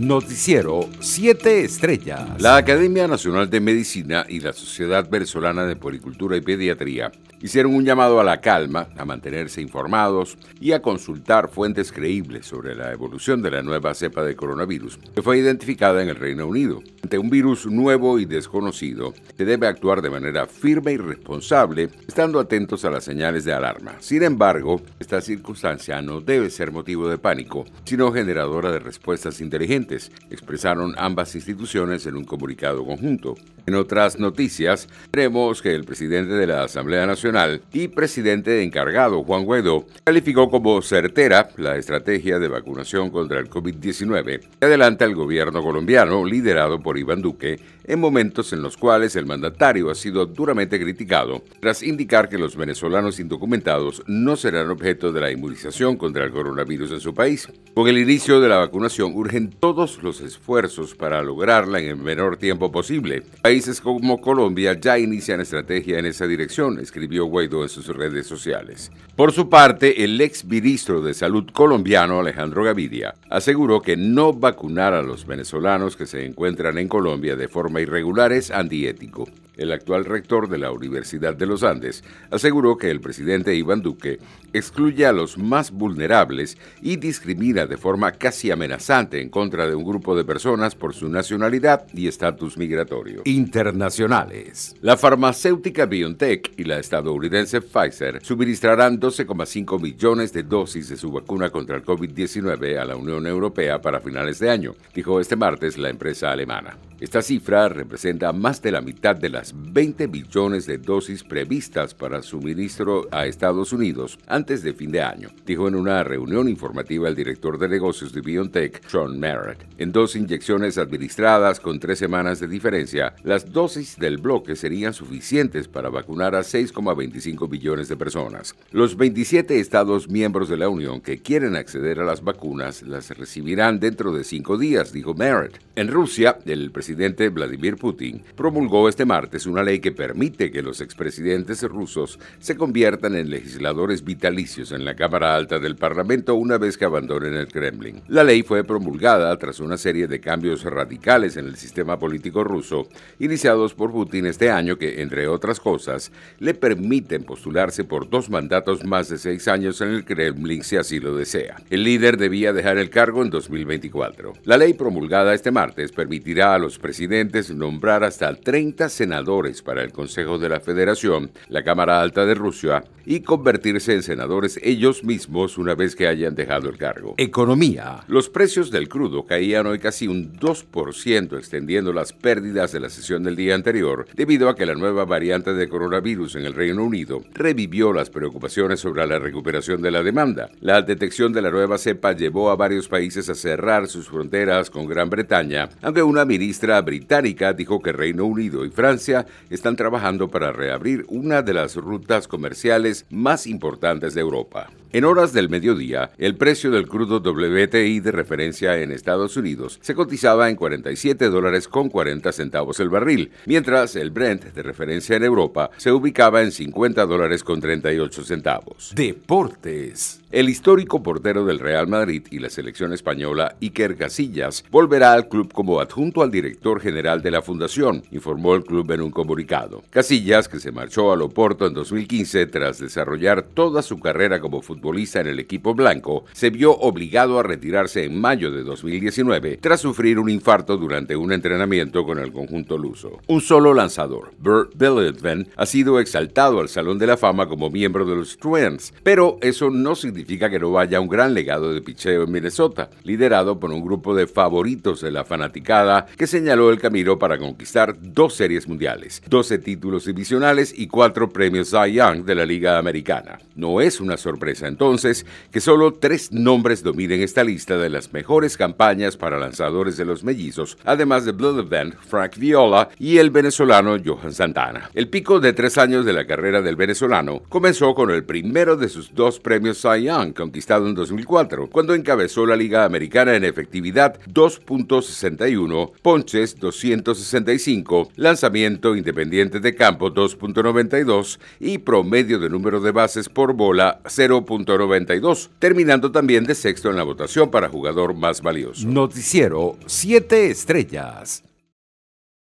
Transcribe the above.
Noticiero 7 Estrellas. La Academia Nacional de Medicina y la Sociedad Venezolana de Policultura y Pediatría hicieron un llamado a la calma, a mantenerse informados y a consultar fuentes creíbles sobre la evolución de la nueva cepa de coronavirus que fue identificada en el Reino Unido. Ante un virus nuevo y desconocido, se debe actuar de manera firme y responsable, estando atentos a las señales de alarma. Sin embargo, esta circunstancia no debe ser motivo de pánico, sino generadora de respuestas inteligentes, expresaron ambas instituciones en un comunicado conjunto. En otras noticias, veremos que el presidente de la Asamblea Nacional y presidente encargado, Juan Guaidó, calificó como certera la estrategia de vacunación contra el COVID-19 que adelanta el gobierno colombiano, liderado por Iván Duque, en momentos en los cuales el mandatario ha sido duramente criticado tras indicar que los venezolanos indocumentados no serán objeto de la inmunización contra el coronavirus en su país. Con el inicio de la vacunación urgen todos los esfuerzos para lograrla en el menor tiempo posible. Países como Colombia ya inician estrategia en esa dirección, escribió Guaidó en sus redes sociales. Por su parte, el ex ministro de Salud colombiano Alejandro Gaviria aseguró que no vacunar a los venezolanos que se encuentran en Colombia de forma irregular es antiético el actual rector de la Universidad de los Andes, aseguró que el presidente Iván Duque excluye a los más vulnerables y discrimina de forma casi amenazante en contra de un grupo de personas por su nacionalidad y estatus migratorio. Internacionales. La farmacéutica BioNTech y la estadounidense Pfizer suministrarán 12,5 millones de dosis de su vacuna contra el COVID-19 a la Unión Europea para finales de año, dijo este martes la empresa alemana. Esta cifra representa más de la mitad de las 20 billones de dosis previstas para suministro a Estados Unidos antes de fin de año, dijo en una reunión informativa el director de negocios de BioNTech, Sean Merritt. En dos inyecciones administradas con tres semanas de diferencia, las dosis del bloque serían suficientes para vacunar a 6,25 billones de personas. Los 27 estados miembros de la Unión que quieren acceder a las vacunas las recibirán dentro de cinco días, dijo Merritt. En Rusia, el presidente Vladimir Putin promulgó este martes una ley que permite que los expresidentes rusos se conviertan en legisladores vitalicios en la Cámara Alta del Parlamento una vez que abandonen el Kremlin. La ley fue promulgada tras una serie de cambios radicales en el sistema político ruso, iniciados por Putin este año que, entre otras cosas, le permiten postularse por dos mandatos más de seis años en el Kremlin si así lo desea. El líder debía dejar el cargo en 2024. La ley promulgada este martes permitirá a los presidentes nombrar hasta 30 senadores para el Consejo de la Federación, la Cámara Alta de Rusia, y convertirse en senadores ellos mismos una vez que hayan dejado el cargo. Economía. Los precios del crudo caían hoy casi un 2%, extendiendo las pérdidas de la sesión del día anterior, debido a que la nueva variante de coronavirus en el Reino Unido revivió las preocupaciones sobre la recuperación de la demanda. La detección de la nueva cepa llevó a varios países a cerrar sus fronteras con Gran Bretaña, aunque una ministra británica dijo que Reino Unido y Francia están trabajando para reabrir una de las rutas comerciales más importantes de Europa. En horas del mediodía, el precio del crudo WTI de referencia en Estados Unidos se cotizaba en 47 dólares con 40 centavos el barril, mientras el Brent de referencia en Europa se ubicaba en 50 dólares con 38 centavos. Deportes. El histórico portero del Real Madrid y la selección española, Iker Casillas, volverá al club como adjunto al director general de la fundación, informó el club en un comunicado. Casillas, que se marchó al Oporto en 2015 tras desarrollar toda su carrera como futbolista en el equipo blanco, se vio obligado a retirarse en mayo de 2019 tras sufrir un infarto durante un entrenamiento con el conjunto luso. Un solo lanzador, Bert Billitven, ha sido exaltado al Salón de la Fama como miembro de los Twins, pero eso no significa que no vaya un gran legado de picheo en Minnesota, liderado por un grupo de favoritos de la fanaticada que señaló el camino para conquistar dos series mundiales, 12 títulos divisionales y cuatro premios Cy Young de la Liga Americana. No es una sorpresa entonces que solo tres nombres dominen esta lista de las mejores campañas para lanzadores de los mellizos, además de Blood Event, Frank Viola y el venezolano Johan Santana. El pico de tres años de la carrera del venezolano comenzó con el primero de sus dos premios Cy Young conquistado en 2004, cuando encabezó la Liga Americana en efectividad 2.61, ponches 265, lanzamiento independiente de campo 2.92 y promedio de número de bases por bola 0. 7.92, terminando también de sexto en la votación para jugador más valioso. Noticiero 7 estrellas.